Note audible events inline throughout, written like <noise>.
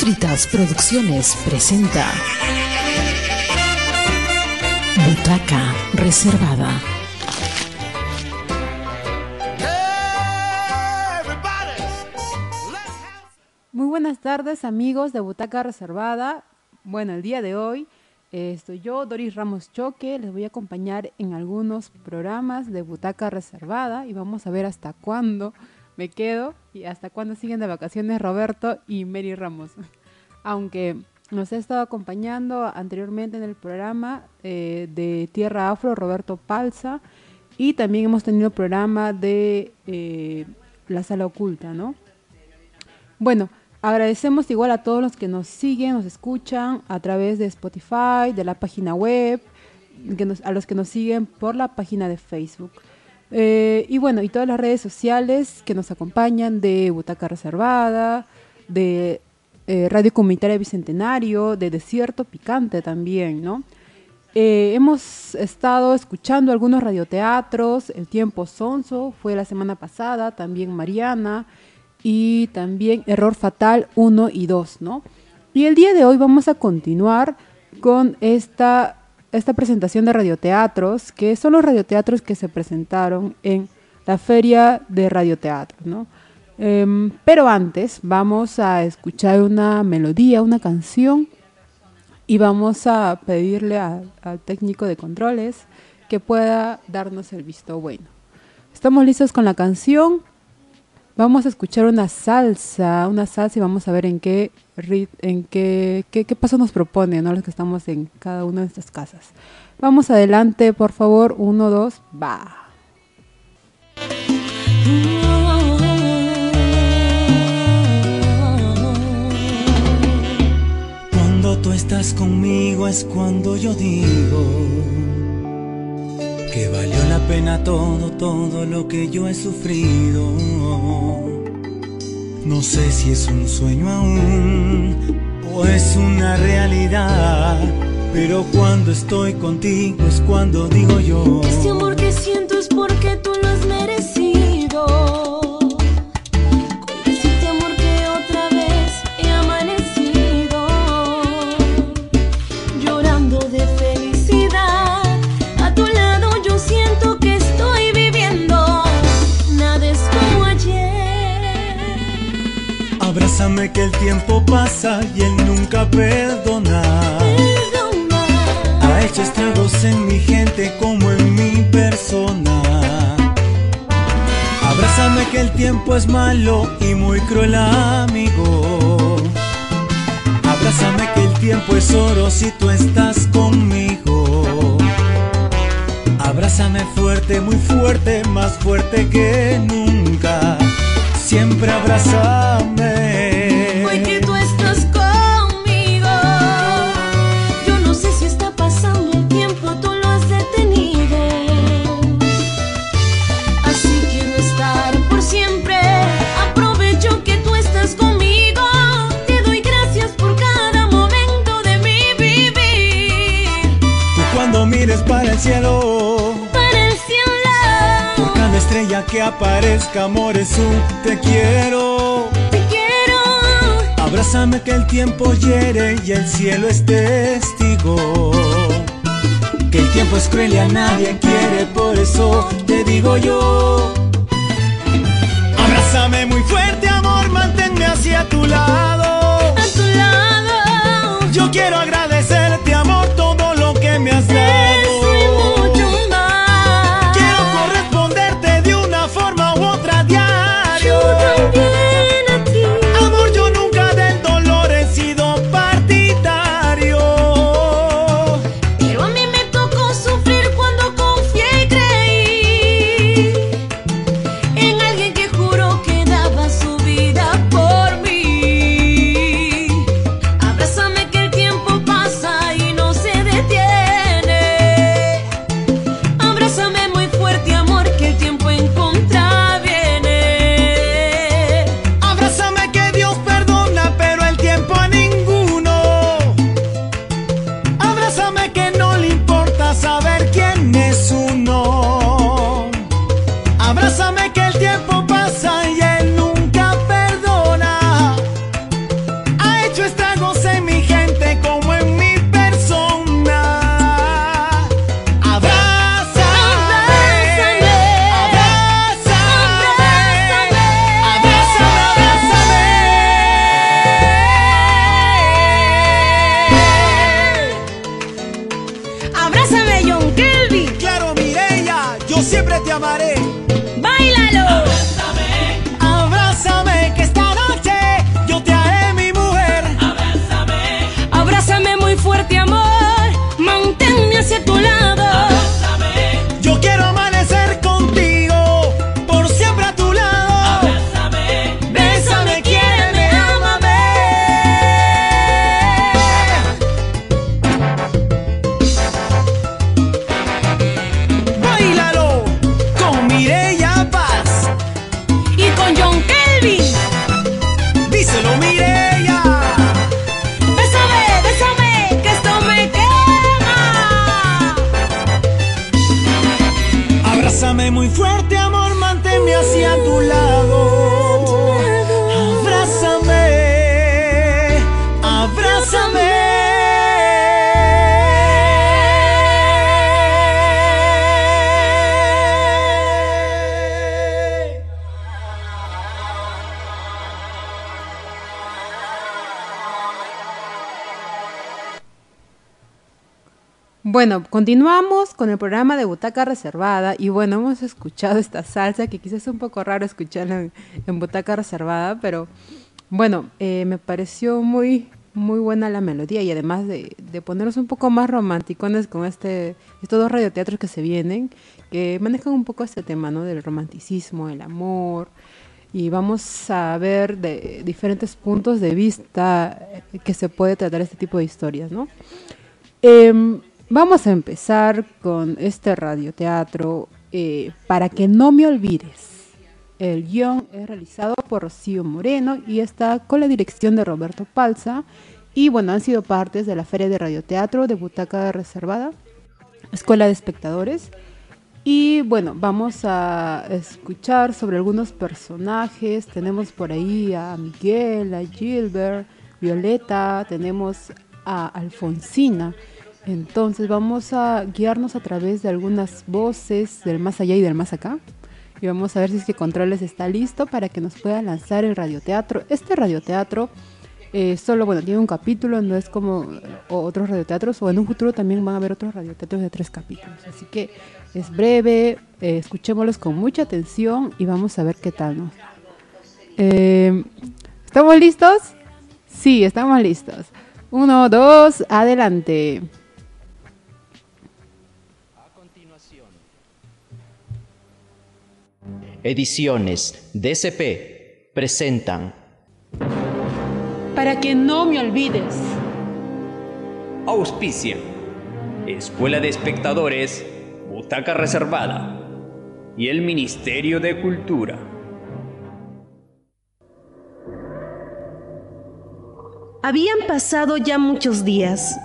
Postritas Producciones presenta Butaca Reservada. Muy buenas tardes amigos de Butaca Reservada. Bueno, el día de hoy eh, estoy yo, Doris Ramos Choque, les voy a acompañar en algunos programas de Butaca Reservada y vamos a ver hasta cuándo me quedo y hasta cuándo siguen de vacaciones Roberto y Mary Ramos. <laughs> Aunque nos ha estado acompañando anteriormente en el programa eh, de Tierra Afro Roberto Palza y también hemos tenido el programa de eh, La Sala Oculta, ¿no? Bueno, agradecemos igual a todos los que nos siguen, nos escuchan a través de Spotify, de la página web, a los que nos siguen por la página de Facebook. Eh, y bueno, y todas las redes sociales que nos acompañan de Butaca Reservada, de eh, Radio Comunitaria Bicentenario, de Desierto Picante también, ¿no? Eh, hemos estado escuchando algunos radioteatros, El Tiempo Sonso fue la semana pasada, también Mariana y también Error Fatal 1 y 2, ¿no? Y el día de hoy vamos a continuar con esta esta presentación de radioteatros, que son los radioteatros que se presentaron en la feria de radioteatro, ¿no? Em, pero antes vamos a escuchar una melodía, una canción, y vamos a pedirle al técnico de controles que pueda darnos el visto bueno. Estamos listos con la canción. Vamos a escuchar una salsa, una salsa y vamos a ver en qué en qué, qué, paso nos propone, ¿no? Los que estamos en cada una de estas casas. Vamos adelante, por favor. Uno, dos, va. Cuando tú estás conmigo es cuando yo digo que valió la pena todo, todo lo que yo he sufrido no sé si es un sueño aún o es una realidad, pero cuando estoy contigo es cuando digo yo. Este amor que siento es porque tú lo has merecido. Abrázame que el tiempo pasa y él nunca perdona. Ha hecho estragos en mi gente como en mi persona. Abrázame que el tiempo es malo y muy cruel amigo. Abrázame que el tiempo es oro si tú estás conmigo. Abrázame fuerte, muy fuerte, más fuerte que nunca. Siempre abrázame. Que aparezca, amor, es un te quiero. Te quiero. Abrázame que el tiempo hiere y el cielo es testigo. Que el tiempo es cruel y a nadie quiere, por eso te digo yo. Continuamos con el programa de Butaca Reservada y bueno, hemos escuchado esta salsa que quizás es un poco raro escucharla en, Butaca Reservada, pero bueno, eh, me pareció muy, muy buena la melodía y además de, ponernos un poco más románticos con este, estos dos radioteatros que se vienen, que manejan un poco este tema, ¿no? Del romanticismo, el amor, y vamos a ver de diferentes puntos de vista que se puede tratar este tipo de historias, ¿no? Em, vamos a empezar con este radioteatro eh, para que no me olvides. El guion es realizado por Rocío Moreno y está con la dirección de Roberto Palza. Y bueno, han sido partes de la Feria de Radioteatro de Butaca Reservada, Escuela de Espectadores. Y bueno, vamos a escuchar sobre algunos personajes. Tenemos por ahí a Miguel, a Gilbert, Violeta, tenemos a Alfonsina. Entonces vamos a guiarnos a través de algunas voces del más allá y del más acá. Y vamos a ver si es que Controles está listo para que nos pueda lanzar el radioteatro. Este radioteatro eh, solo, bueno, tiene un capítulo, no es como otros radioteatros, o en un futuro también van a haber otros radioteatros de tres capítulos. Así que es breve, eh, escuchémoslos con mucha atención y vamos a ver qué tal nos eh, ¿Estamos listos? Sí, estamos listos. Uno, dos, adelante. Ediciones DCP presentan Para que no me olvides. Auspicia. Escuela de Espectadores, Butaca Reservada y el Ministerio de Cultura. Habían pasado ya muchos días.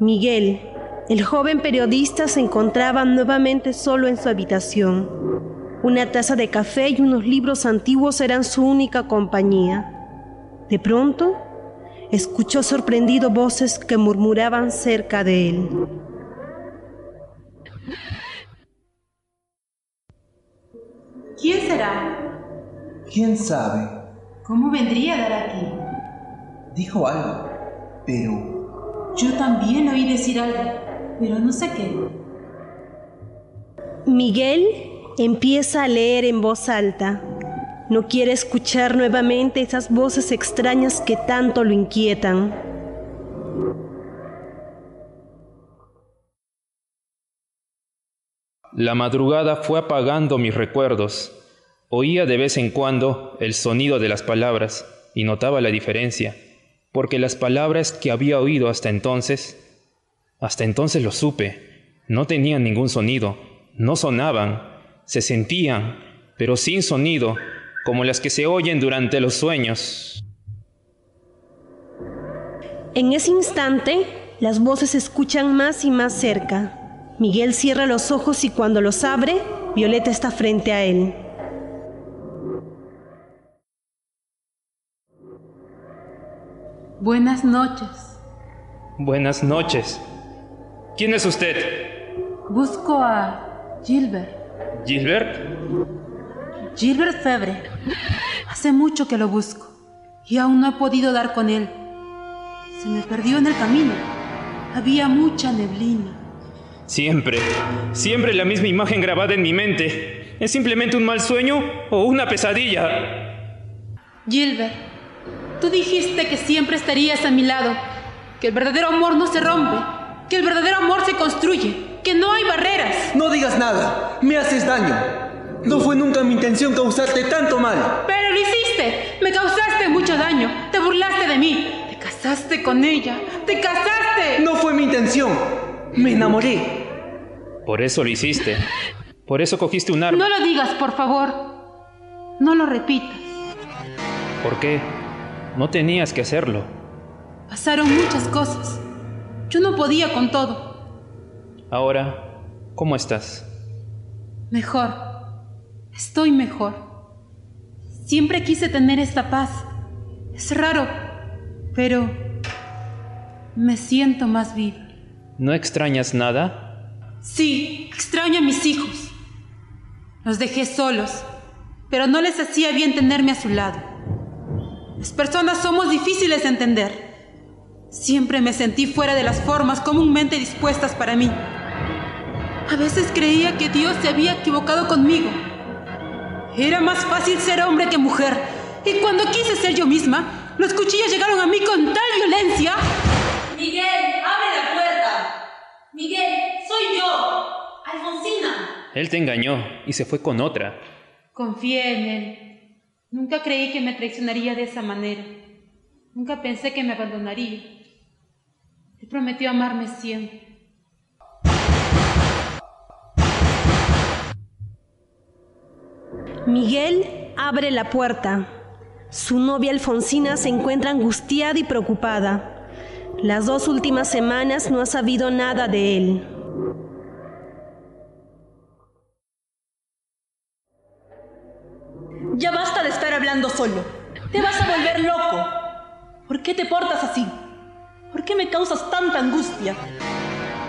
Miguel, el joven periodista, se encontraba nuevamente solo en su habitación. Una taza de café y unos libros antiguos eran su única compañía. De pronto, escuchó sorprendido voces que murmuraban cerca de él. ¿Quién será? ¿Quién sabe? ¿Cómo vendría a dar aquí? Dijo algo, pero... Yo también oí decir algo, pero no sé qué. Miguel Empieza a leer en voz alta. No quiere escuchar nuevamente esas voces extrañas que tanto lo inquietan. La madrugada fue apagando mis recuerdos. Oía de vez en cuando el sonido de las palabras y notaba la diferencia, porque las palabras que había oído hasta entonces, hasta entonces lo supe, no tenían ningún sonido, no sonaban, se sentían, pero sin sonido, como las que se oyen durante los sueños. En ese instante, las voces se escuchan más y más cerca. Miguel cierra los ojos y cuando los abre, Violeta está frente a él. Buenas noches. Buenas noches. ¿Quién es usted? Busco a Gilbert. ¿Gilbert? Gilbert Febre. Hace mucho que lo busco y aún no he podido dar con él. Se me perdió en el camino. Había mucha neblina. Siempre, siempre la misma imagen grabada en mi mente. ¿Es simplemente un mal sueño o una pesadilla? Gilbert, tú dijiste que siempre estarías a mi lado, que el verdadero amor no se rompe, que el verdadero amor se construye que no hay barreras. No digas nada, me haces daño. No fue nunca mi intención causarte tanto mal. Pero lo hiciste, me causaste mucho daño, te burlaste de mí, te casaste con ella, te casaste. No fue mi intención, me enamoré. Por eso lo hiciste, por eso cogiste un arma. No lo digas, por favor, no lo repitas. ¿Por qué? No tenías que hacerlo. Pasaron muchas cosas. Yo no podía con todo. Ahora, ¿cómo estás? Mejor. Estoy mejor. Siempre quise tener esta paz. Es raro, pero me siento más viva. ¿No extrañas nada? Sí, extraño a mis hijos. Los dejé solos, pero no les hacía bien tenerme a su lado. Las personas somos difíciles de entender. Siempre me sentí fuera de las formas comúnmente dispuestas para mí. A veces creía que Dios se había equivocado conmigo. Era más fácil ser hombre que mujer. Y cuando quise ser yo misma, los cuchillos llegaron a mí con tal violencia. Miguel, abre la puerta. Miguel, soy yo. Alfonsina. Él te engañó y se fue con otra. Confié en él. Nunca creí que me traicionaría de esa manera. Nunca pensé que me abandonaría. Él prometió amarme siempre. Miguel abre la puerta. Su novia Alfonsina se encuentra angustiada y preocupada. Las dos últimas semanas no ha sabido nada de él. Ya basta de estar hablando solo. Te vas a volver loco. ¿Por qué te portas así? ¿Por qué me causas tanta angustia?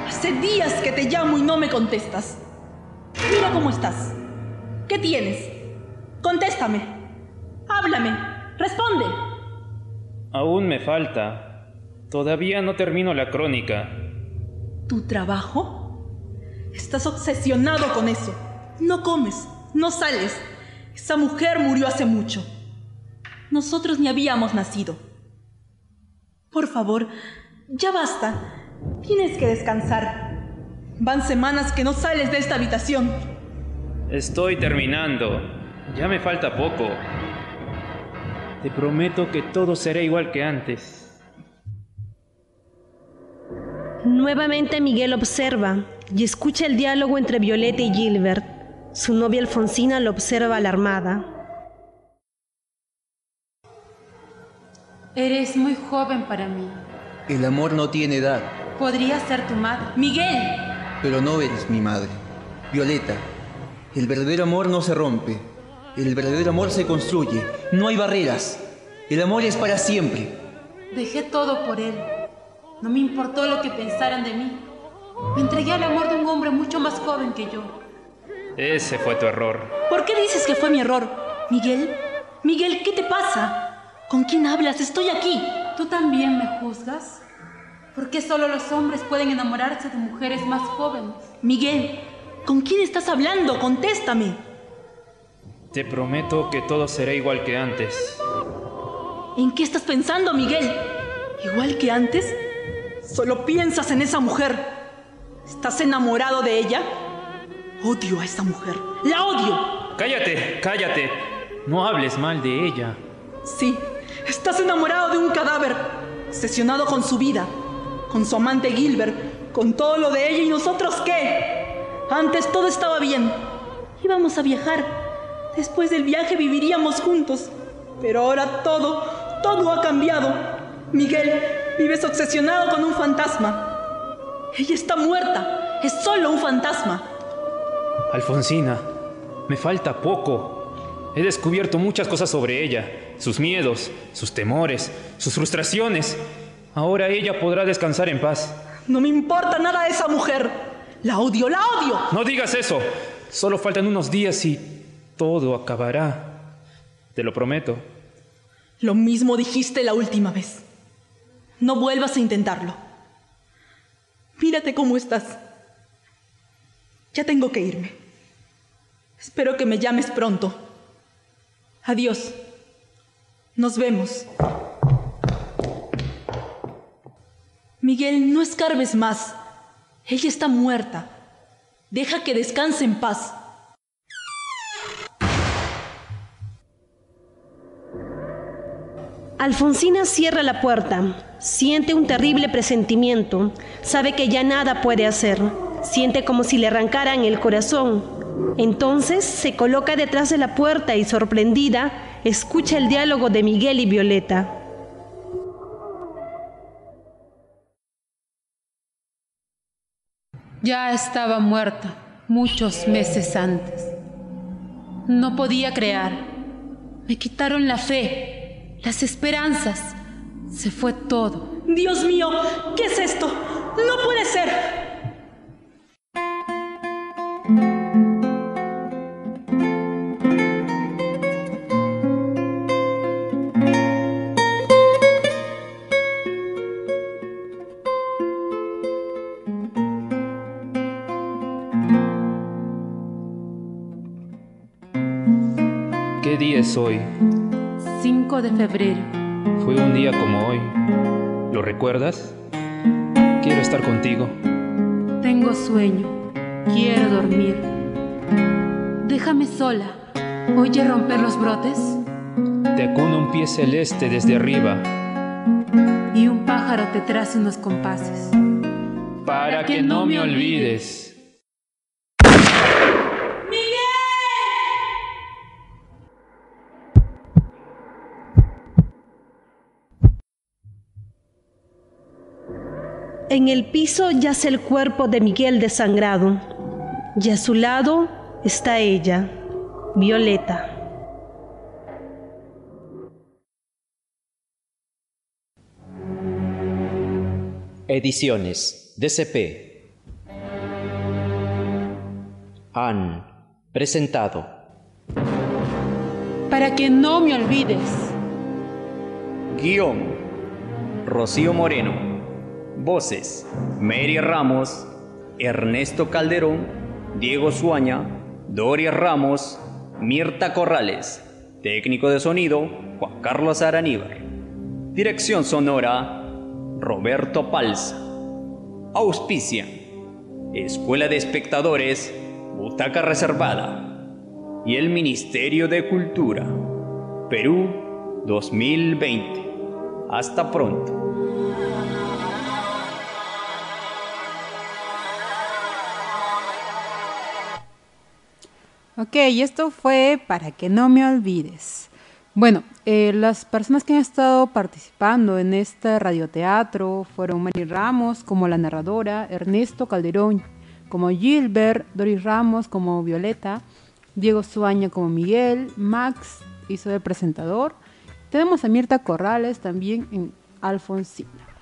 Hace días que te llamo y no me contestas. Mira cómo estás. ¿Qué tienes? Contéstame. Háblame. Responde. Aún me falta. Todavía no termino la crónica. ¿Tu trabajo? Estás obsesionado con eso. No comes, no sales. Esa mujer murió hace mucho. Nosotros ni habíamos nacido. Por favor, ya basta. Tienes que descansar. Van semanas que no sales de esta habitación. Estoy terminando. Ya me falta poco. Te prometo que todo será igual que antes. Nuevamente Miguel observa y escucha el diálogo entre Violeta y Gilbert. Su novia Alfonsina lo observa alarmada. Eres muy joven para mí. El amor no tiene edad, Podría ser tu madre. Miguel, pero no eres mi madre. Violeta, el verdadero amor no se rompe. El verdadero amor se construye. No hay barreras. El amor es para siempre. Dejé todo por él. No me importó lo que pensaran de mí. Me entregué al amor de un hombre mucho más joven que yo. Ese fue tu error. ¿por qué dices que fue mi error? Miguel, Miguel, ¿qué te pasa? ¿Con quién hablas? Estoy aquí. ¿Tú también me juzgas? ¿Por qué solo los hombres pueden enamorarse de mujeres más jóvenes? Miguel, ¿con quién estás hablando? Contéstame. Te prometo que todo será igual que antes. ¿En qué estás pensando, Miguel? ¿Igual que antes? Solo piensas en esa mujer. ¿Estás enamorado de ella? Odio a esa mujer. ¡La odio! Cállate, cállate. No hables mal de ella. Sí, estás enamorado de un cadáver. Obsesionado con su vida. Con su amante Gilbert. Con todo lo de ella y nosotros qué. Antes todo estaba bien. Íbamos a viajar. Después del viaje viviríamos juntos. Pero ahora todo, todo ha cambiado. Miguel, vives obsesionado con un fantasma. Ella está muerta. Es solo un fantasma. Alfonsina, me falta poco. He descubierto muchas cosas sobre ella, sus miedos, sus temores, sus frustraciones. Ahora ella podrá descansar en paz. No me importa nada de esa mujer. La odio, la odio. No digas eso. Solo faltan unos días y todo acabará. Te lo prometo. Lo mismo dijiste la última vez. No vuelvas a intentarlo. Mírate cómo estás. Ya tengo que irme. Espero que me llames pronto. Adiós. Nos vemos. Miguel, no escarbes más. Ella está muerta. Deja que descanse en paz. Alfonsina cierra la puerta. Siente un terrible presentimiento. Sabe que ya nada puede hacer. Siente como si le arrancaran el corazón. Entonces se coloca detrás de la puerta y sorprendida escucha el diálogo de Miguel y Violeta. Ya estaba muerta muchos meses antes. No podía crear. Me quitaron la fe, las esperanzas. Se fue todo. Dios mío, ¿qué es esto? No puede ser. ¿Qué día es hoy? 5 de febrero. Fue un día como hoy. ¿Lo recuerdas? Quiero estar contigo. Tengo sueño. Quiero dormir. Déjame sola. ¿Oye romper los brotes? Te acuna un pie celeste desde arriba. Y un pájaro te traza unos compases. Para, que, no me olvides. En el piso yace el cuerpo de Miguel desangrado y a su lado está ella, Violeta. Ediciones DCP han presentado Para que no me olvides. Guión. Rocío Moreno. Voces. Mary Ramos. Ernesto Calderón. Diego Suaña. Doria Ramos. Mirta Corrales. Técnico de sonido. Juan Carlos Araníbar. Dirección sonora. Roberto Palza. Auspicia. Escuela de Espectadores. Butaca Reservada. Y el Ministerio de Cultura. Perú 2020. Hasta pronto. Ok, y esto fue para que no me olvides. Bueno, eh, las personas que han estado participando en este radioteatro fueron Mary Ramos como la narradora, Ernesto Calderón como Gilbert, Doris Ramos como Violeta, Diego Suaña como Miguel, Max hizo el presentador. Tenemos a Mirta Corrales también en Alfonsina.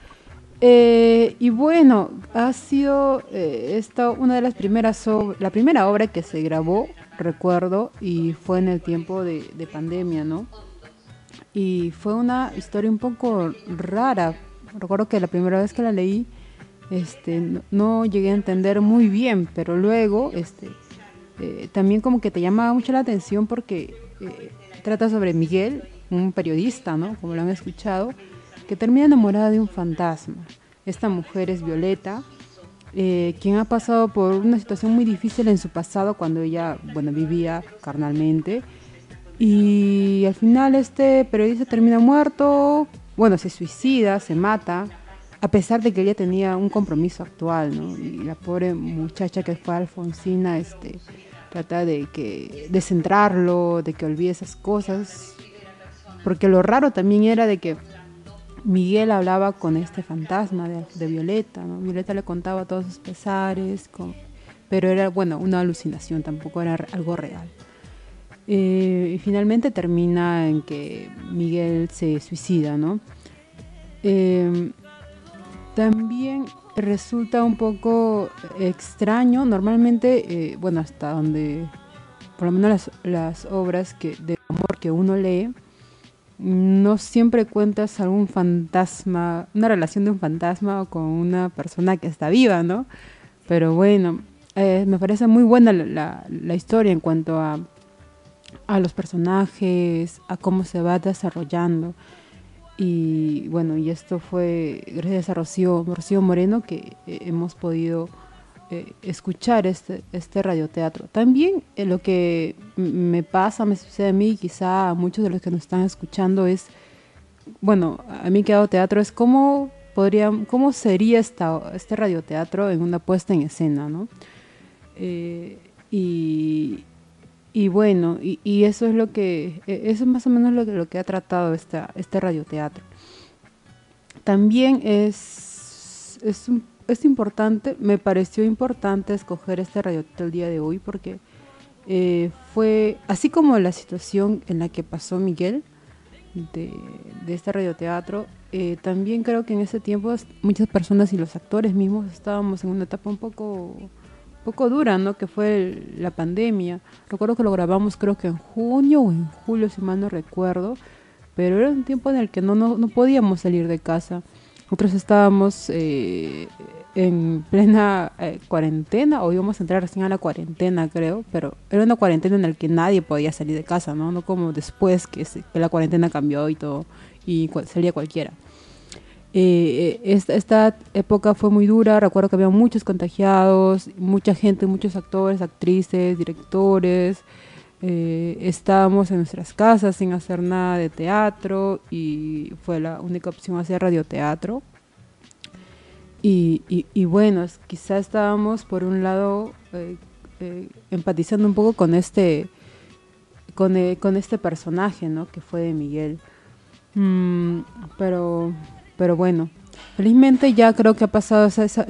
Eh, y bueno, ha sido eh, esta una de las primeras, la primera obra que se grabó, recuerdo, y fue en el tiempo de, de pandemia, ¿no? Y fue una historia un poco rara. Recuerdo que la primera vez que la leí, este, no, no llegué a entender muy bien, pero luego, este, eh, también como que te llama mucho la atención porque eh, trata sobre Miguel, un periodista, ¿no? Como lo han escuchado, que termina enamorada de un fantasma. Esta mujer es Violeta, eh, quien ha pasado por una situación muy difícil en su pasado cuando ella, bueno, vivía carnalmente. Y al final este periodista termina muerto, bueno, se suicida, se mata, a pesar de que ella tenía un compromiso actual, ¿no? Y la pobre muchacha que fue Alfonsina, este, trata de que de centrarlo, de que olvide esas cosas, porque lo raro también era de que Miguel hablaba con este fantasma de, Violeta, ¿no? Violeta le contaba todos sus pesares, pero era, bueno, una alucinación, tampoco era algo real. Eh, y finalmente termina en que Miguel se suicida, ¿no? Eh, también resulta un poco extraño, normalmente, eh, bueno, hasta donde, por lo menos las, las obras de amor que uno lee, no siempre cuentas algún fantasma, una relación de un fantasma o con una persona que está viva, ¿no? Pero bueno, eh, me parece muy buena la, la- historia en cuanto a, a los personajes, a cómo se va desarrollando. Y bueno, y esto fue gracias a Rocío, Rocío Moreno que eh, hemos podido eh, escuchar este, este radioteatro. También eh, lo que me pasa, me sucede a mí, quizá a muchos de los que nos están escuchando, es, bueno, a mí que hago teatro, es cómo, podría, cómo sería esta, este radioteatro en una puesta en escena, ¿no? Eh, y, y bueno, y, eso es lo que, eh, eso es más o menos lo que, lo que ha tratado esta, este radioteatro. También es, es, un- es importante, me pareció importante escoger este radioteatro el día de hoy porque eh, fue, así como la situación en la que pasó Miguel de, este radioteatro, eh, también creo que en ese tiempo muchas personas y los actores mismos estábamos en una etapa un poco poco dura, ¿no? Que fue la pandemia. Recuerdo que lo grabamos creo que en junio o en julio, si mal no recuerdo, pero era un tiempo en el que no, no, no podíamos salir de casa. Nosotros estábamos eh, en plena eh, cuarentena, o íbamos a entrar recién a la cuarentena, creo, pero era una cuarentena en la que nadie podía salir de casa, ¿no? No como después que, la cuarentena cambió y todo, y salía cualquiera. Eh, esta, esta, época fue muy dura, recuerdo que había muchos contagiados, mucha gente, muchos actores, actrices, directores, eh, estábamos en nuestras casas sin hacer nada de teatro y fue la única opción hacer radioteatro. Y, y, bueno, quizás estábamos por un lado eh, empatizando un poco con este, con, con, este personaje, ¿no? Que fue de Miguel. Mm, pero pero bueno, felizmente ya creo que ha pasado esa, esa,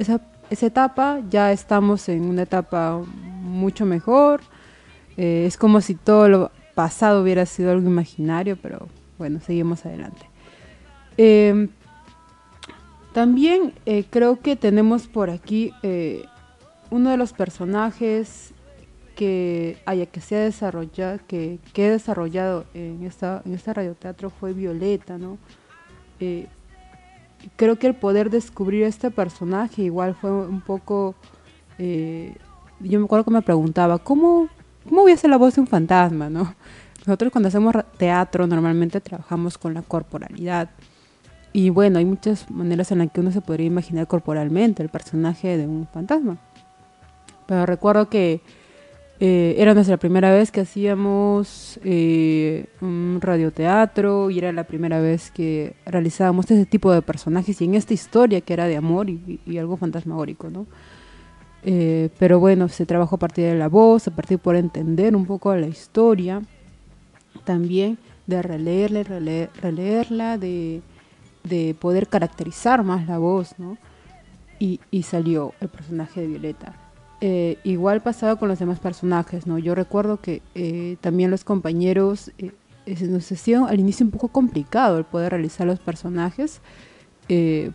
esa, etapa, ya estamos en una etapa mucho mejor. Eh, es como si todo lo pasado hubiera sido algo imaginario, pero bueno, seguimos adelante. Em, también eh, creo que tenemos por aquí eh, uno de los personajes que haya que se ha desarrollado, que, que he desarrollado en esta, en este radioteatro fue Violeta, ¿no? creo que el poder descubrir este personaje igual fue un poco... Yo me acuerdo que me preguntaba, ¿cómo, ¿cómo voy a hacer la voz de un fantasma? ¿no? Nosotros cuando hacemos teatro normalmente trabajamos con la corporalidad. Y bueno, hay muchas maneras en las que uno se podría imaginar corporalmente el personaje de un fantasma. Pero recuerdo que eh, era nuestra primera vez que hacíamos eh, un radioteatro y era la primera vez que realizábamos ese tipo de personajes y en esta historia que era de amor y, algo fantasmagórico, ¿no? Eh, pero bueno, se trabajó a partir de la voz, a partir por entender un poco la historia, también de releerla, releerla, de, de, poder caracterizar más la voz, ¿no? Y, y salió el personaje de Violeta. Eh, igual pasaba con los demás personajes, ¿no? Yo recuerdo que eh, también los compañeros eh, nos hacía al inicio un poco complicado el poder realizar los personajes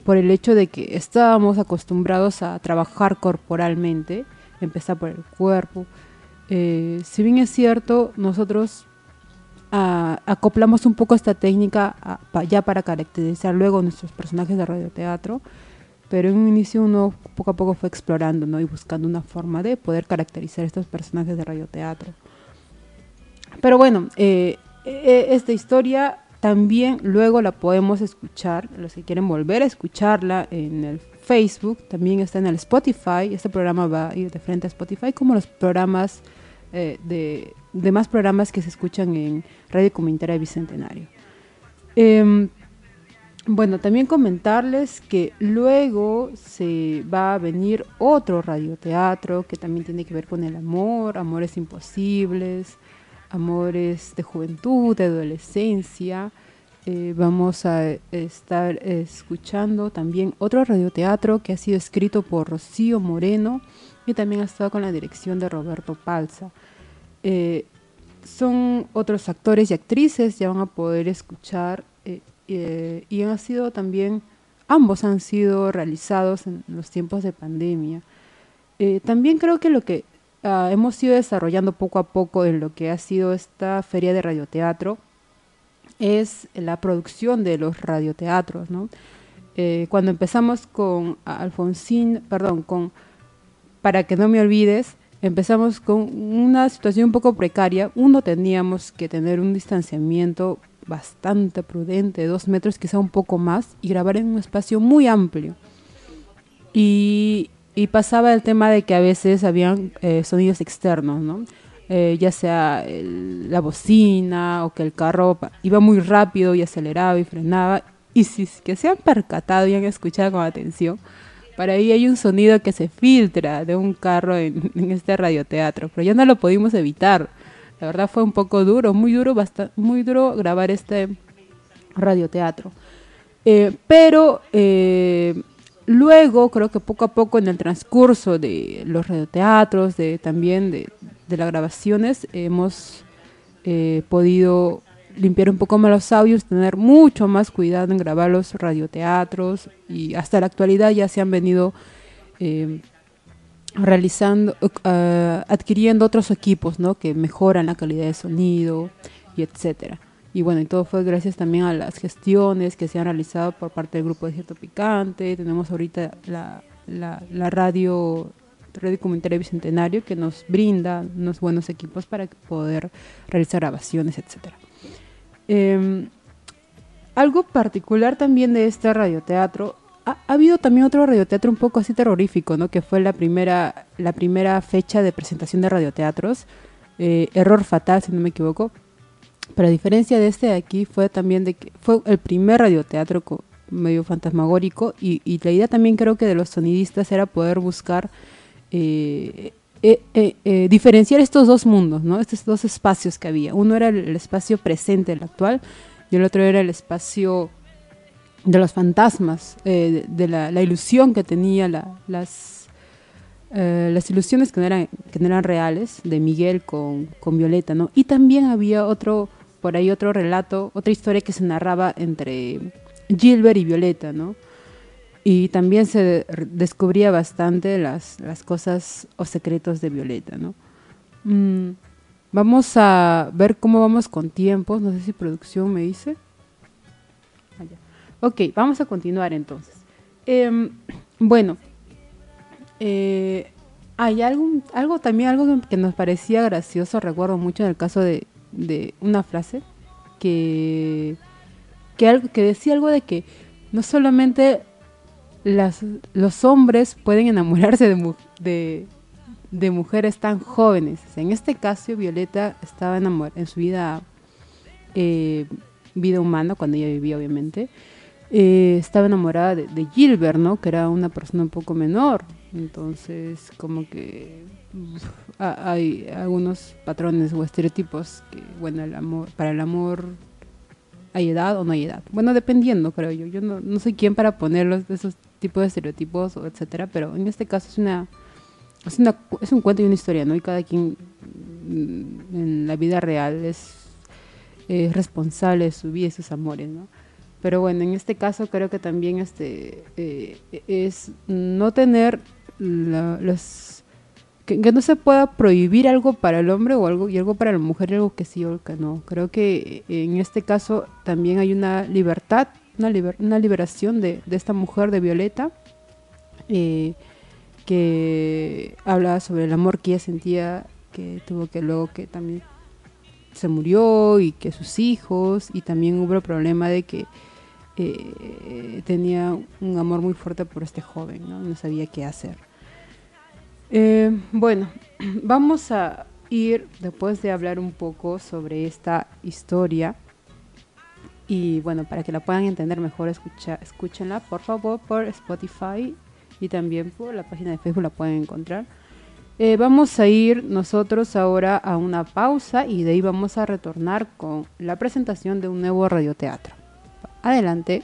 por el hecho de que estábamos acostumbrados a trabajar corporalmente, empezar por el cuerpo. si bien es cierto, nosotros ah, acoplamos un poco esta técnica ya para caracterizar luego nuestros personajes de radioteatro, pero en un inicio uno poco a poco fue explorando ¿no? y buscando una forma de poder caracterizar estos personajes de radioteatro. Pero bueno, eh, eh, esta historia también luego la podemos escuchar, los que quieren volver a escucharla en el Facebook, también está en el Spotify, este programa va a ir de frente a Spotify, como los programas eh, de demás programas que se escuchan en Radio Comunitaria Bicentenario. Em, bueno, también comentarles que luego se va a venir otro radioteatro que también tiene que ver con el amor, amores imposibles, amores de juventud, de adolescencia. Eh, vamos a estar escuchando también otro radioteatro que ha sido escrito por Rocío Moreno y también ha estado con la dirección de Roberto Palza. Eh, son otros actores y actrices, ya van a poder escuchar eh, y han sido también, ambos han sido realizados en los tiempos de pandemia. También creo que lo que ah, hemos ido desarrollando poco a poco en lo que ha sido esta feria de radioteatro es la producción de los radioteatros, ¿no? Eh, cuando empezamos con Alfonsín, perdón, con Para que no me olvides, empezamos con una situación un poco precaria. Uno, teníamos que tener un distanciamiento bastante prudente, dos metros, quizá un poco más, y grabar en un espacio muy amplio. Y, pasaba el tema de que a veces habían eh, sonidos externos, ¿no? Eh, ya sea la bocina o que el carro iba muy rápido y aceleraba y frenaba. Y si que se han percatado y han escuchado con atención, para ahí hay un sonido que se filtra de un carro en, <laughs> en este radioteatro, pero ya no lo pudimos evitar la verdad fue un poco duro, muy duro, muy duro grabar este radioteatro. Eh, pero eh, luego creo que poco a poco en el transcurso de los radioteatros, de, también de, las grabaciones, hemos eh, podido limpiar un poco más los audios, tener mucho más cuidado en grabar los radioteatros y hasta la actualidad ya se han venido realizando, uh, adquiriendo otros equipos, ¿no? Que mejoran la calidad de sonido y etcétera. Y bueno, y todo fue gracias también a las gestiones que se han realizado por parte del grupo de Cierto Picante. Tenemos ahorita la, la, la radio, Radio Comunitaria Bicentenario, que nos brinda unos buenos equipos para poder realizar grabaciones, etc. Em, algo particular también de este radioteatro, ha, ha, habido también otro radioteatro un poco así terrorífico, ¿no? que fue la primera, la primera fecha de presentación de radioteatros, eh, Error Fatal, si no me equivoco, pero a diferencia de este de aquí, fue también de que fue el primer radioteatro medio fantasmagórico y, y, la idea también creo que de los sonidistas era poder buscar eh, eh, eh, diferenciar estos dos mundos, ¿no? estos dos espacios que había. Uno era el, espacio presente, el actual, y el otro era el espacio de los fantasmas, de, de la, la, ilusión que tenía, la, las, las ilusiones que no, eran, que no eran reales, de Miguel con, con Violeta. ¿no? Y también había otro, por ahí otro relato, otra historia que se narraba entre Gilbert y Violeta, ¿no? Y también se descubría bastante las, las cosas o secretos de Violeta, ¿no? Mm, vamos a ver cómo vamos con tiempos, no sé si producción me dice. Ah, ok, vamos a continuar entonces. Eh, bueno, eh, hay algo, algo también, algo que nos parecía gracioso, recuerdo mucho en el caso de, de una frase que que, que decía algo de que no solamente las, los hombres pueden enamorarse de, de, de, mujeres tan jóvenes. En este caso, Violeta estaba enamorada en su vida, eh, vida humana, cuando ella vivía, obviamente. Eh, estaba enamorada de, de, Gilbert, ¿no? Que era una persona un poco menor. Entonces, como que <laughs> hay algunos patrones o estereotipos que, bueno, el amor, para el amor ¿Hay edad o no hay edad? Bueno, dependiendo, creo yo. Yo no, no soy quien para ponerlos esos tipos de estereotipos, o etcétera, pero en este caso es una, es una es un cuento y una historia, ¿no? Y cada quien mm, en la vida real es, es responsable de su vida y sus amores, ¿no? Pero bueno, en este caso creo que también este eh, es no tener los que, no se pueda prohibir algo para el hombre o algo y algo para la mujer, algo que sí o que no. Creo que en este caso también hay una libertad, una, liber, una liberación de, de, esta mujer de Violeta, eh, que habla sobre el amor que ella sentía, que tuvo que luego que también se murió y que sus hijos, y también hubo el problema de que eh, tenía un amor muy fuerte por este joven, ¿no? no sabía qué hacer. Eh, bueno, <clears throat> vamos a ir después de hablar un poco sobre esta historia y bueno, para que la puedan entender mejor, escucha, escúchenla por favor por Spotify y también por la página de Facebook la pueden encontrar. Eh, vamos a ir nosotros ahora a una pausa y de ahí vamos a retornar con la presentación de un nuevo radioteatro. Adelante.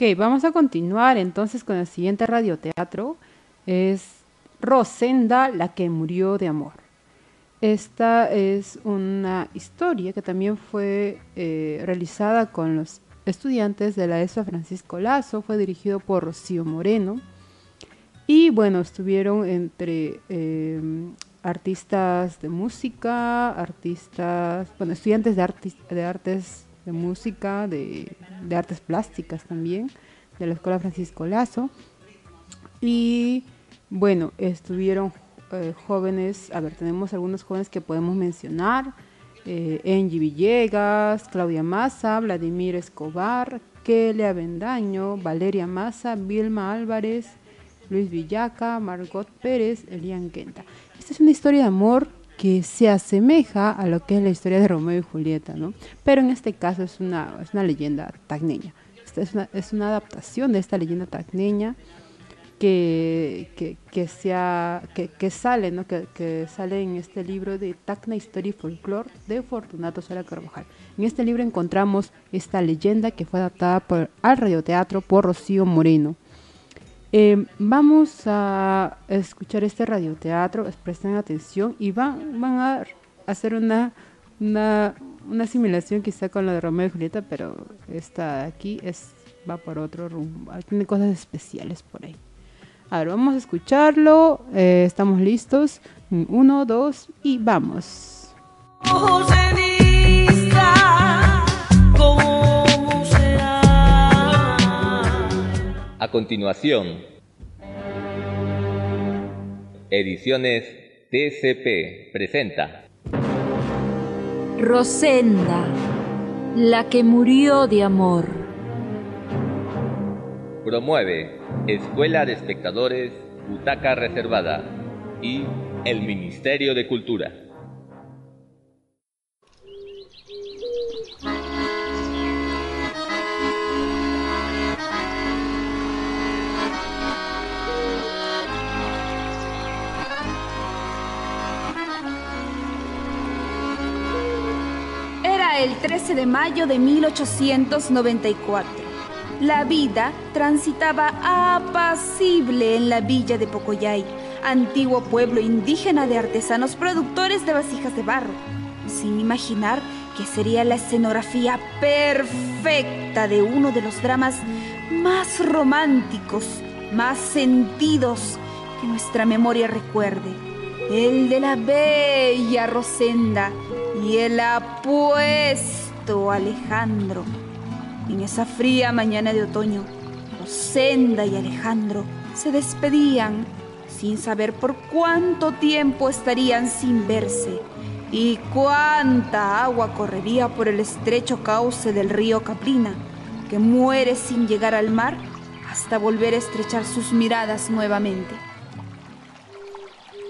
Ok, vamos a continuar entonces con el siguiente radioteatro. Es Rosenda, la que murió de amor. Esta es una historia que también fue eh, realizada con los estudiantes de la ESO Francisco Lazo, fue dirigido por Rocío Moreno. Y bueno, estuvieron entre eh, artistas de música, artistas, bueno, estudiantes de, de artes de música, de, de, artes plásticas también, de la Escuela Francisco Lazo. Y bueno, estuvieron eh, jóvenes, a ver, tenemos algunos jóvenes que podemos mencionar. Eh, Angie Villegas, Claudia Maza, Vladimir Escobar, Kelly Avendaño, Valeria Maza, Vilma Álvarez, Luis Villaca, Margot Pérez, Elian Quenta. Esta es una historia de amor que se asemeja a lo que es la historia de Romeo y Julieta, ¿no? Pero en este caso es una, es una leyenda tacneña. Es, una, es una adaptación de esta leyenda tacneña que, que, que, sea, que, que sale, ¿no? Que, que, sale en este libro de Tacna Historia y Folklore de Fortunato Sala Carvajal. En este libro encontramos esta leyenda que fue adaptada por, al radioteatro por Rocío Moreno. Eh, vamos a escuchar este radioteatro, presten atención y van, van a hacer una, una, una asimilación quizá con la de Romeo y Julieta, pero esta de aquí es, va por otro rumbo, tiene cosas especiales por ahí. A ver, vamos a escucharlo, eh, estamos listos, uno, dos y vamos. A continuación, Ediciones TCP presenta Rosenda, la que murió de amor. Promueve Escuela de Espectadores Butaca Reservada y el Ministerio de Cultura. El 13 de mayo de 1894. La vida transitaba apacible en la villa de Pocoyay, antiguo pueblo indígena de artesanos productores de vasijas de barro, sin imaginar que sería la escenografía perfecta de uno de los dramas más románticos, más sentidos que nuestra memoria recuerde, el de la bella Rosenda, y el apuesto Alejandro. En esa fría mañana de otoño, Rosenda y Alejandro se despedían sin saber por cuánto tiempo estarían sin verse y cuánta agua correría por el estrecho cauce del río Caprina, que muere sin llegar al mar hasta volver a estrechar sus miradas nuevamente.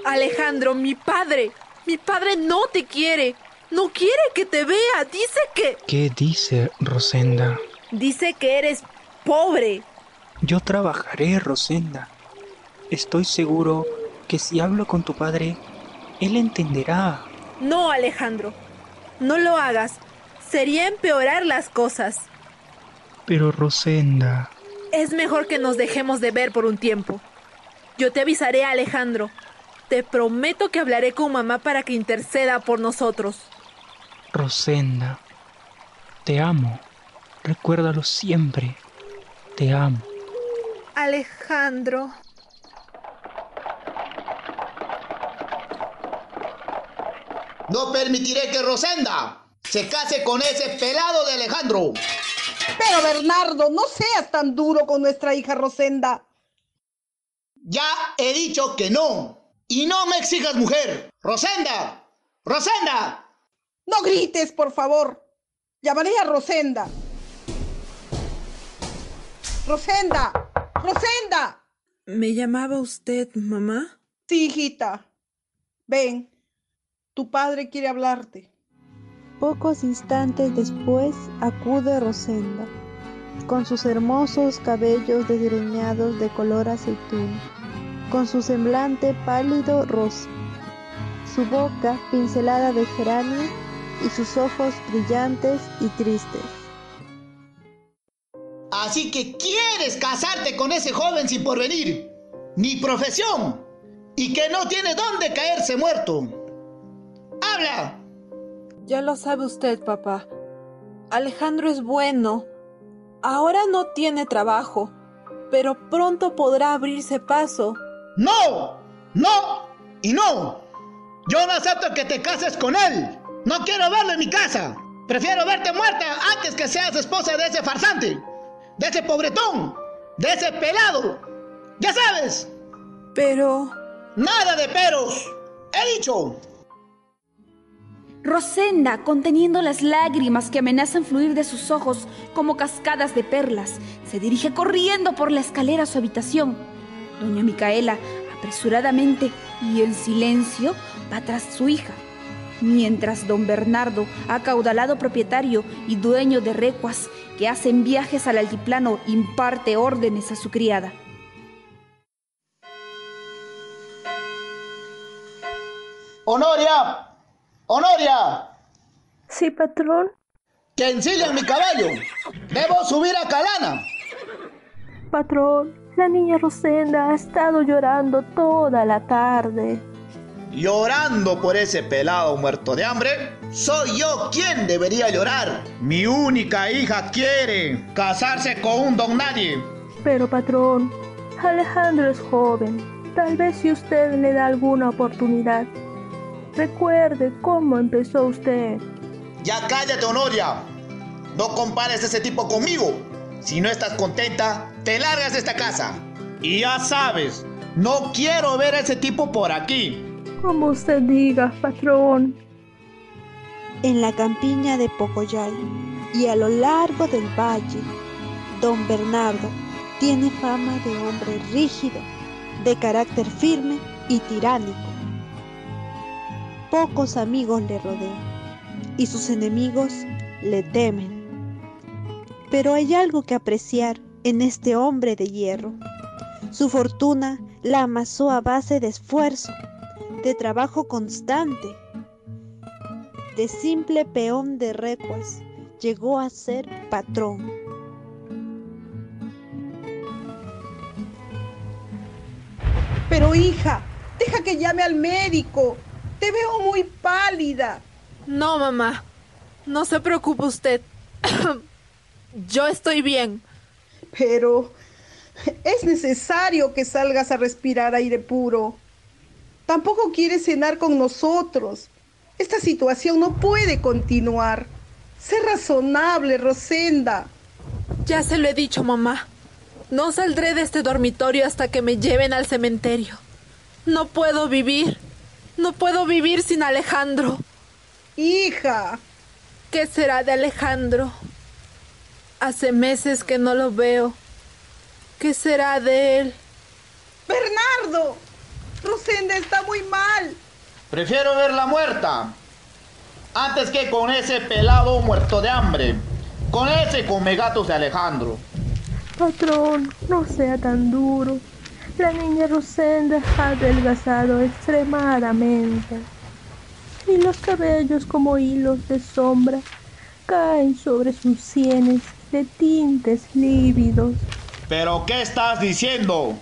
Alejandro, mi padre, mi padre no te quiere. No quiere que te vea. Dice que... ¿Qué dice Rosenda? Dice que eres pobre. Yo trabajaré, Rosenda. Estoy seguro que si hablo con tu padre, él entenderá. No, Alejandro. No lo hagas. Sería empeorar las cosas. Pero, Rosenda... Es mejor que nos dejemos de ver por un tiempo. Yo te avisaré, Alejandro. Te prometo que hablaré con mamá para que interceda por nosotros. Rosenda, te amo. Recuérdalo siempre. Te amo. Alejandro. No permitiré que Rosenda se case con ese pelado de Alejandro. Pero Bernardo, no seas tan duro con nuestra hija Rosenda. Ya he dicho que no. Y no me exijas mujer. Rosenda. Rosenda. No grites, por favor. Llamaré a Rosenda. Rosenda. Rosenda. ¿Me llamaba usted, mamá? Sí, hijita. Ven. Tu padre quiere hablarte. Pocos instantes después acude Rosenda, con sus hermosos cabellos desgreñados de color aceitún, con su semblante pálido rosa, su boca pincelada de geranio y sus ojos brillantes y tristes. Así que quieres casarte con ese joven sin porvenir, ni profesión, y que no tiene dónde caerse muerto. ¡Habla! Ya lo sabe usted, papá. Alejandro es bueno. Ahora no tiene trabajo, pero pronto podrá abrirse paso. ¡No! ¡No! ¡Y no! Yo no acepto que te cases con él. No quiero verlo en mi casa. Prefiero verte muerta antes que seas esposa de ese farsante, de ese pobretón, de ese pelado. Ya sabes. Pero... Nada de peros. He dicho. Rosenda, conteniendo las lágrimas que amenazan fluir de sus ojos como cascadas de perlas, se dirige corriendo por la escalera a su habitación. Doña Micaela Apresuradamente y en silencio va tras su hija, mientras don Bernardo, acaudalado propietario y dueño de recuas que hacen viajes al altiplano, imparte órdenes a su criada. ¡Honoria! ¡Honoria! Sí, patrón. ¡Que ensillen mi caballo! ¡Debo subir a Calana! Patrón, la niña Rosenda ha estado llorando toda la tarde. ¿Llorando por ese pelado muerto de hambre? Soy yo quien debería llorar. Mi única hija quiere casarse con un don nadie. Pero patrón, Alejandro es joven. Tal vez si usted le da alguna oportunidad. Recuerde cómo empezó usted. Ya cállate, Honoria. No compares ese tipo conmigo. Si no estás contenta, te largas de esta casa. Y ya sabes, no quiero ver a ese tipo por aquí. Como usted diga, patrón. En la campiña de Pocoyay y a lo largo del valle, don Bernardo tiene fama de hombre rígido, de carácter firme y tiránico. Pocos amigos le rodean y sus enemigos le temen. Pero hay algo que apreciar en este hombre de hierro. Su fortuna la amasó a base de esfuerzo, de trabajo constante. De simple peón de recuas llegó a ser patrón. Pero hija, deja que llame al médico. Te veo muy pálida. No, mamá. No se preocupe usted. <coughs> Yo estoy bien. Pero es necesario que salgas a respirar aire puro. Tampoco quieres cenar con nosotros. Esta situación no puede continuar. Sé razonable, Rosenda. Ya se lo he dicho, mamá. No saldré de este dormitorio hasta que me lleven al cementerio. No puedo vivir. No puedo vivir sin Alejandro. Hija. ¿Qué será de Alejandro? Hace meses que no lo veo. ¿Qué será de él? Bernardo. Rosenda está muy mal. Prefiero verla muerta antes que con ese pelado muerto de hambre. Con ese come gatos de Alejandro. Patrón, no sea tan duro. La niña Rosenda ha adelgazado extremadamente. Y los cabellos como hilos de sombra caen sobre sus sienes de tintes lívidos. ¿Pero qué estás diciendo?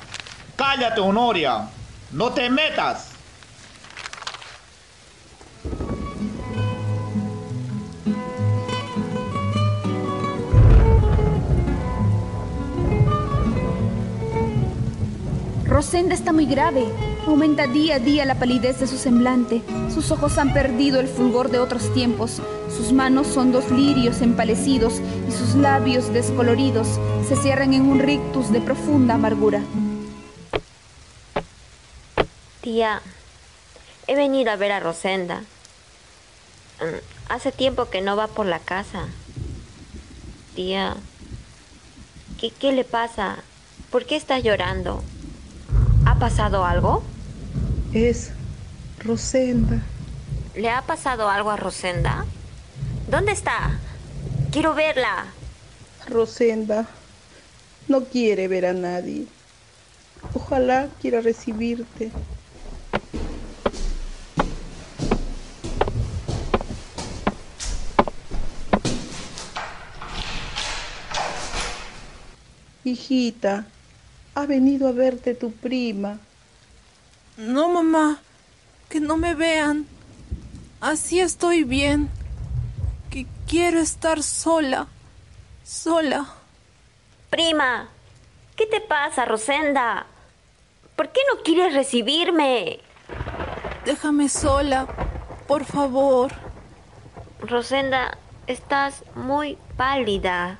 Cállate, Honoria. No te metas. Rosenda está muy grave. Aumenta día a día la palidez de su semblante. Sus ojos han perdido el fulgor de otros tiempos. Sus manos son dos lirios empalecidos y sus labios descoloridos se cierran en un rictus de profunda amargura. Tía, he venido a ver a Rosenda. Mm, Hace tiempo que no va por la casa. Tía, ¿qué, qué le pasa? ¿Por qué está llorando? ¿Ha pasado algo? Es Rosenda. ¿Le ha pasado algo a Rosenda? ¿Dónde está? Quiero verla. Rosenda no quiere ver a nadie. Ojalá quiera recibirte. Hijita, ha venido a verte tu prima. No, mamá. Que no me vean. Así estoy bien. Que quiero estar sola. Sola. Prima, ¿qué te pasa, Rosenda? ¿Por qué no quieres recibirme? Déjame sola. Por favor. Rosenda, estás muy pálida.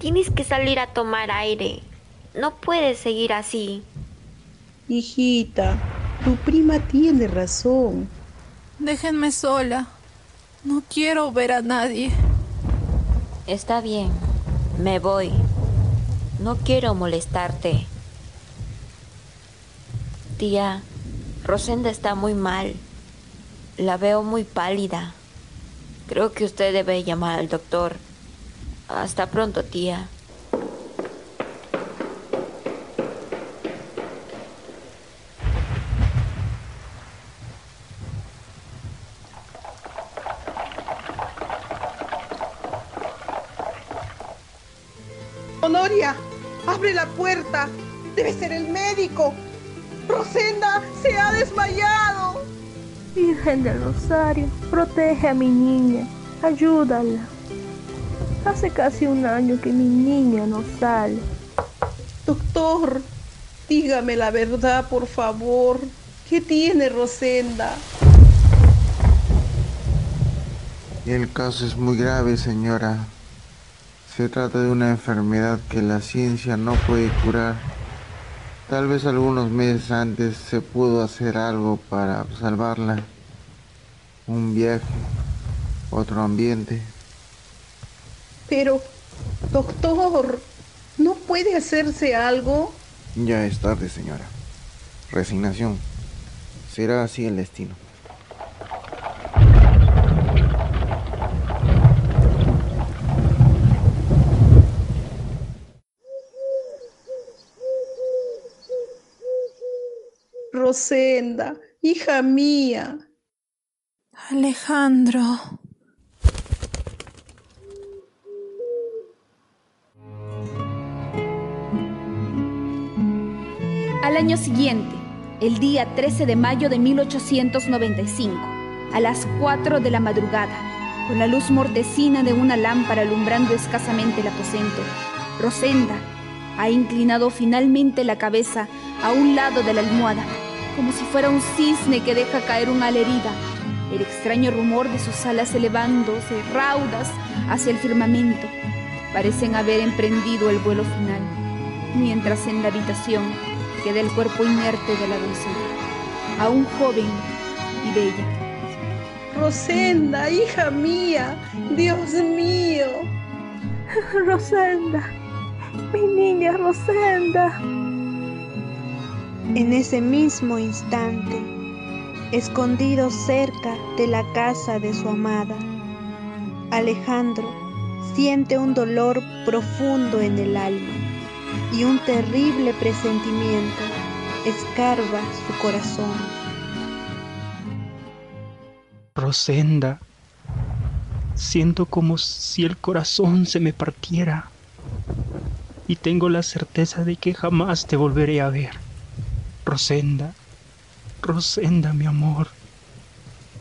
Tienes que salir a tomar aire. No puedes seguir así. Hijita, tu prima tiene razón. Déjenme sola. No quiero ver a nadie. Está bien. Me voy. No quiero molestarte. Tía, Rosenda está muy mal. La veo muy pálida. Creo que usted debe llamar al doctor. Hasta pronto, tía. Honoria, abre la puerta. Debe ser el médico. Rosenda se ha desmayado. Virgen del Rosario, protege a mi niña, ayúdala. Hace casi un año que mi niña no sale. Doctor, dígame la verdad, por favor. ¿Qué tiene Rosenda? El caso es muy grave, señora. Se trata de una enfermedad que la ciencia no puede curar. Tal vez algunos meses antes se pudo hacer algo para salvarla. Un viaje, otro ambiente. Pero, doctor, ¿no puede hacerse algo? Ya es tarde, señora. Resignación. Será así el destino. Rosenda, hija mía. Alejandro. Al año siguiente, el día 13 de mayo de 1895, a las 4 de la madrugada, con la luz mortecina de una lámpara alumbrando escasamente el aposento, Rosenda ha inclinado finalmente la cabeza a un lado de la almohada, como si fuera un cisne que deja caer una herida. El extraño rumor de sus alas elevándose raudas hacia el firmamento parecen haber emprendido el vuelo final, mientras en la habitación queda el cuerpo inerte de la doncella, aún joven y bella. Rosenda, hija mía, Dios mío. Rosenda, mi niña Rosenda. En ese mismo instante, escondido cerca de la casa de su amada, Alejandro siente un dolor profundo en el alma y un terrible presentimiento escarba su corazón. Rosenda, siento como si el corazón se me partiera y tengo la certeza de que jamás te volveré a ver. Rosenda, Rosenda, mi amor,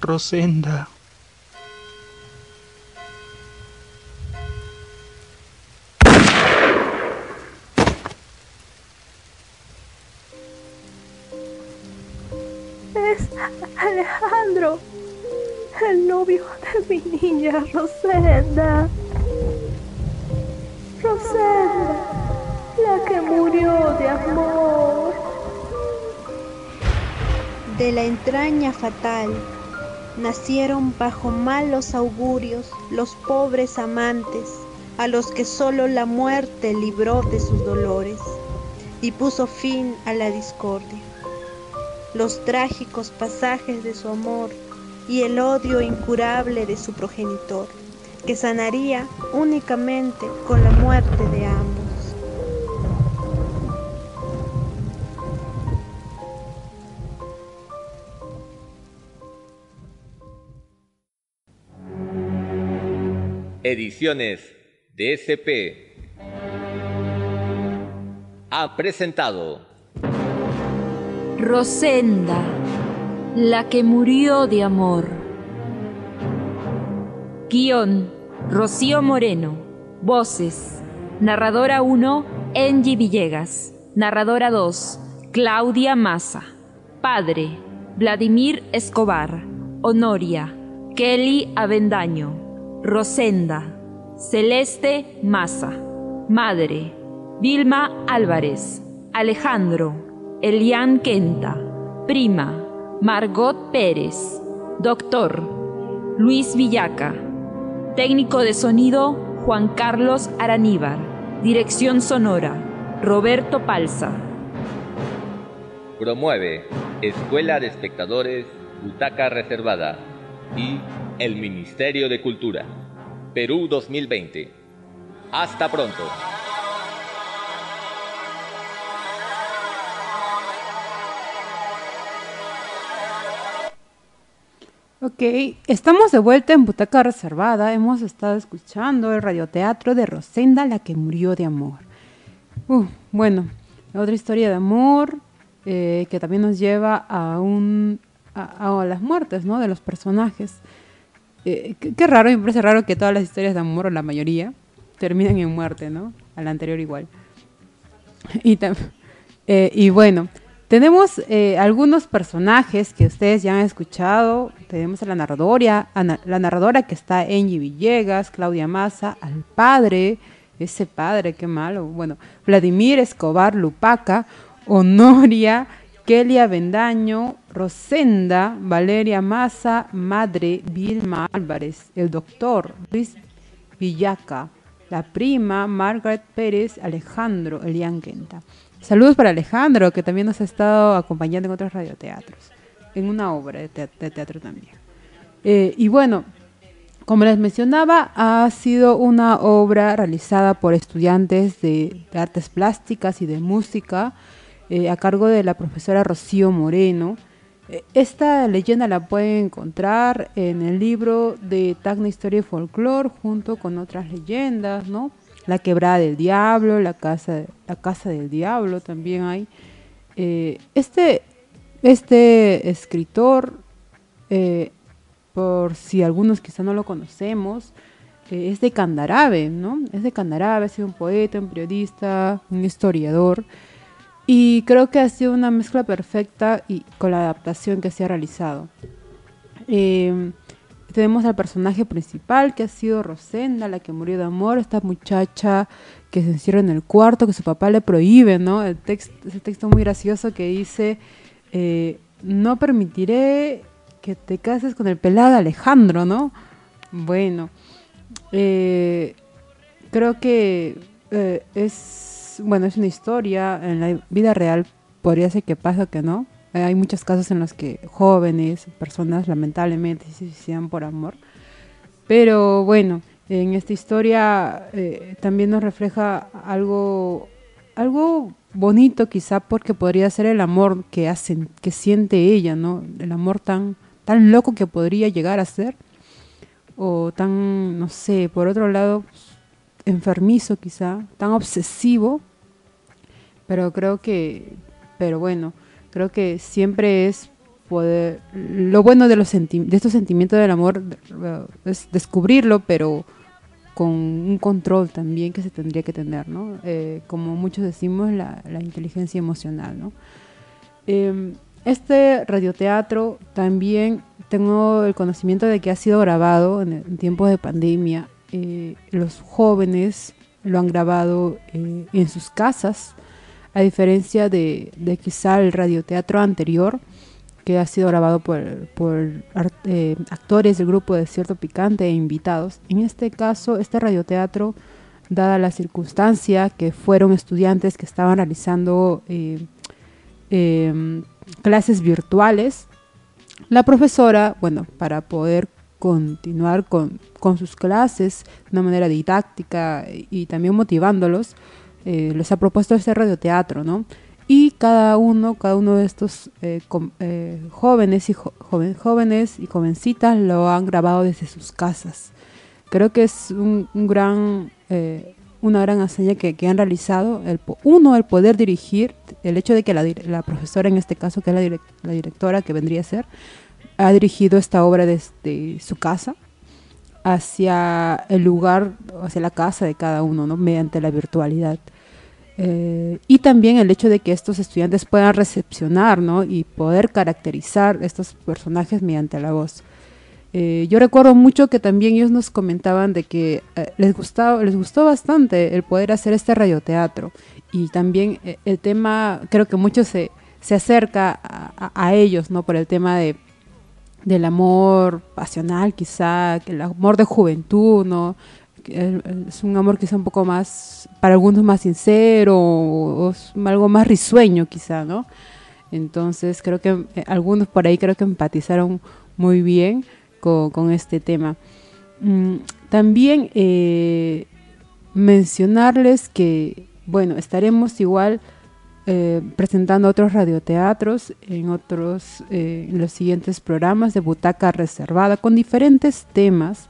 Rosenda. Es Alejandro, el novio de mi niña Rosenda. Rosenda, la que murió de amor. De la entraña fatal nacieron bajo malos augurios los pobres amantes a los que solo la muerte libró de sus dolores y puso fin a la discordia. Los trágicos pasajes de su amor y el odio incurable de su progenitor, que sanaría únicamente con la muerte de ambos. Ediciones DSP ha presentado Rosenda, la que murió de amor. Guión, Rocío Moreno. Voces, narradora 1, Angie Villegas. Narradora 2, Claudia Maza. Padre, Vladimir Escobar. Honoria, Kelly Avendaño. Rosenda, Celeste Maza. Madre, Vilma Álvarez. Alejandro, Elian Quenta. Prima, Margot Pérez. Doctor, Luis Villaca. Técnico de sonido, Juan Carlos Araníbar. Dirección sonora, Roberto Palza. promueve Escuela de Espectadores Butaca Reservada y el Ministerio de Cultura. Perú 2020. Hasta pronto. Ok, estamos de vuelta en Butaca Reservada. Hemos estado escuchando el radioteatro de Rosenda, la que murió de amor. Uh, bueno, otra historia de amor eh, que también nos lleva a, un, a, las muertes ¿no? de los personajes. Eh, qué, raro, me parece raro que todas las historias de amor, o la mayoría, terminen en muerte, ¿no? A la anterior igual. Y, eh, y bueno, tenemos eh, algunos personajes que ustedes ya han escuchado. Tenemos a la narradora, la narradora que está Angie Villegas, Claudia Massa, al padre, ese padre, qué malo. Bueno, Vladimir Escobar Lupaca, Honoria, Kelia Bendaño, Rosenda, Valeria Massa, Madre Vilma Álvarez, el doctor Luis Villaca, la prima Margaret Pérez, Alejandro Elian Quenta. Saludos para Alejandro, que también nos ha estado acompañando en otros radioteatros, en una obra de, teatro también. Eh, y bueno, como les mencionaba, ha sido una obra realizada por estudiantes de, artes plásticas y de música eh, a cargo de la profesora Rocío Moreno. Eh, esta leyenda la pueden encontrar en el libro de Tacna Historia y Folklore junto con otras leyendas, ¿no? La quebrada del diablo, la casa, la casa del diablo también hay. Eh, este, este escritor, por si algunos quizá no lo conocemos, es de Candarabe, ¿no? Es de Candarabe, ha sido un poeta, un periodista, un historiador. Y creo que ha sido una mezcla perfecta y con la adaptación que se ha realizado. Tenemos al personaje principal que ha sido Rosenda, la que murió de amor, esta muchacha que se encierra en el cuarto, que su papá le prohíbe, ¿no? El texto, ese texto muy gracioso que dice, eh, no permitiré que te cases con el pelado Alejandro, ¿no? Bueno, eh, creo que eh, es, bueno, es una historia, en la vida real podría ser que pasa que no, eh, hay muchos casos en los que jóvenes, personas lamentablemente se suicidan por amor. Pero bueno, en esta historia eh, también nos refleja algo, algo bonito quizá porque podría ser el amor que hacen, que siente ella, ¿no? El amor tan, tan loco que podría llegar a ser. O tan, no sé, por otro lado, enfermizo quizá, tan obsesivo. Pero creo que, pero bueno, Creo que siempre es poder... Lo bueno de, los de estos sentimientos del amor es descubrirlo, pero con un control también que se tendría que tener, ¿no? Eh, como muchos decimos, la, inteligencia emocional, ¿no? Em, este radioteatro también tengo el conocimiento de que ha sido grabado en, tiempos de pandemia. Eh, los jóvenes lo han grabado eh, en sus casas, a diferencia de, quizá el radioteatro anterior, que ha sido grabado por, eh, actores del grupo Desierto Picante e invitados. En este caso, este radioteatro, dada la circunstancia que fueron estudiantes que estaban realizando eh, em, clases virtuales, la profesora, bueno, para poder continuar con, con sus clases de una manera didáctica y también motivándolos, eh, les ha propuesto este radioteatro, ¿no? Y cada uno, cada uno de estos eh, eh, jóvenes y jóvenes y jovencitas lo han grabado desde sus casas. Creo que es un, gran, una gran hazaña que, han realizado. El, uno, el poder dirigir, el hecho de que la, profesora, en este caso, que es la, directora que vendría a ser, ha dirigido esta obra desde su casa hacia el lugar, hacia la casa de cada uno, ¿no? mediante la virtualidad. Eh, y también el hecho de que estos estudiantes puedan recepcionar ¿no? y poder caracterizar estos personajes mediante la voz. Eh, yo recuerdo mucho que también ellos nos comentaban de que eh, les, gustaba, les gustó bastante el poder hacer este radioteatro y también el tema, creo que mucho se, se acerca a, a, ellos, ¿no? Por el tema de, del amor pasional quizá, el amor de juventud, ¿no? es un amor quizá un poco más, para algunos más sincero, o, algo más risueño quizá, ¿no? Entonces creo que eh, algunos por ahí creo que empatizaron muy bien con, este tema. Mm, también eh, mencionarles que, bueno, estaremos igual eh, presentando otros radioteatros en otros, en los siguientes programas de Butaca Reservada con diferentes temas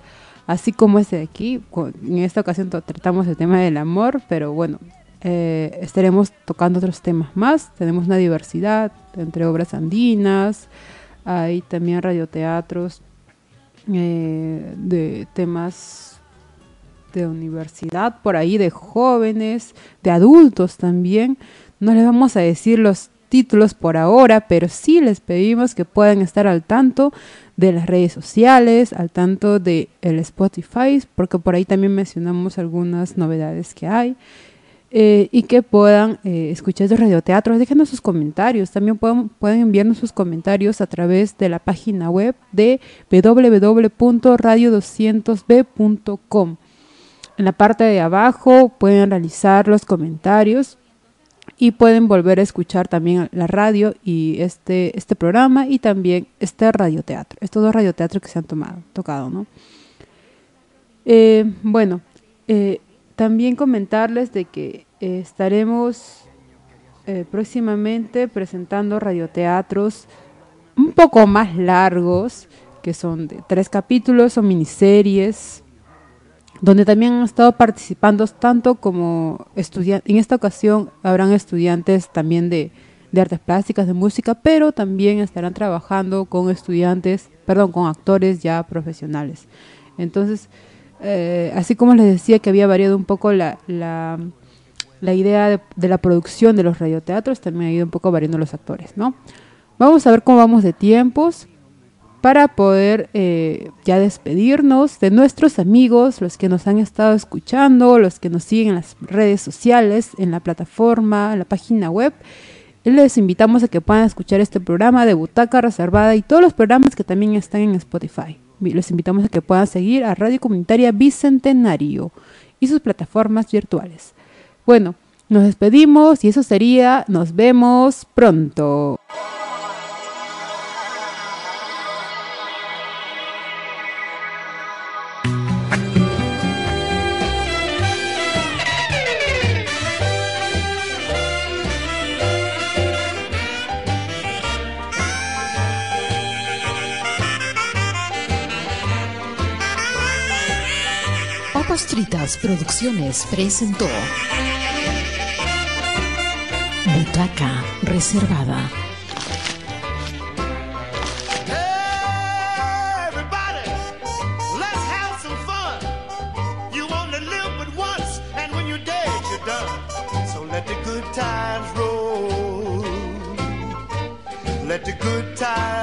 así como este de aquí. En esta ocasión tratamos el tema del amor, pero bueno, eh, estaremos tocando otros temas más. Tenemos una diversidad entre obras andinas, hay también radioteatros eh, de temas de universidad, por ahí de jóvenes, de adultos también. No les vamos a decir los títulos por ahora, pero sí les pedimos que puedan estar al tanto de las redes sociales, al tanto de el Spotify, porque por ahí también mencionamos algunas novedades que hay. Eh, y que puedan eh, escuchar estos radioteatros. Déjenos sus comentarios. También pueden, pueden enviarnos sus comentarios a través de la página web de www.radio200b.com. En la parte de abajo pueden realizar los comentarios y pueden volver a escuchar también la radio y este, este programa y también este radioteatro, estos dos radioteatros que se han tomado, tocado, ¿no? Eh, bueno, eh, también comentarles de que eh, estaremos próximamente presentando radioteatros un poco más largos, que son de tres capítulos o miniseries, donde también han estado participando tanto como estudiantes, en esta ocasión habrán estudiantes también de, artes plásticas, de música, pero también estarán trabajando con estudiantes, perdón, con actores ya profesionales. Entonces, eh, así como les decía que había variado un poco la, la, idea de, de, la producción de los radioteatros, también ha ido un poco variando los actores, ¿no? Vamos a ver cómo vamos de tiempos para poder eh, ya despedirnos de nuestros amigos, los que nos han estado escuchando, los que nos siguen en las redes sociales, en la plataforma, en la página web. Les invitamos a que puedan escuchar este programa de Butaca Reservada y todos los programas que también están en Spotify. Les invitamos a que puedan seguir a Radio Comunitaria Bicentenario y sus plataformas virtuales. Bueno, nos despedimos y eso sería, nos vemos pronto. Tritas Producciones presentó Butaca Reservada. let the good times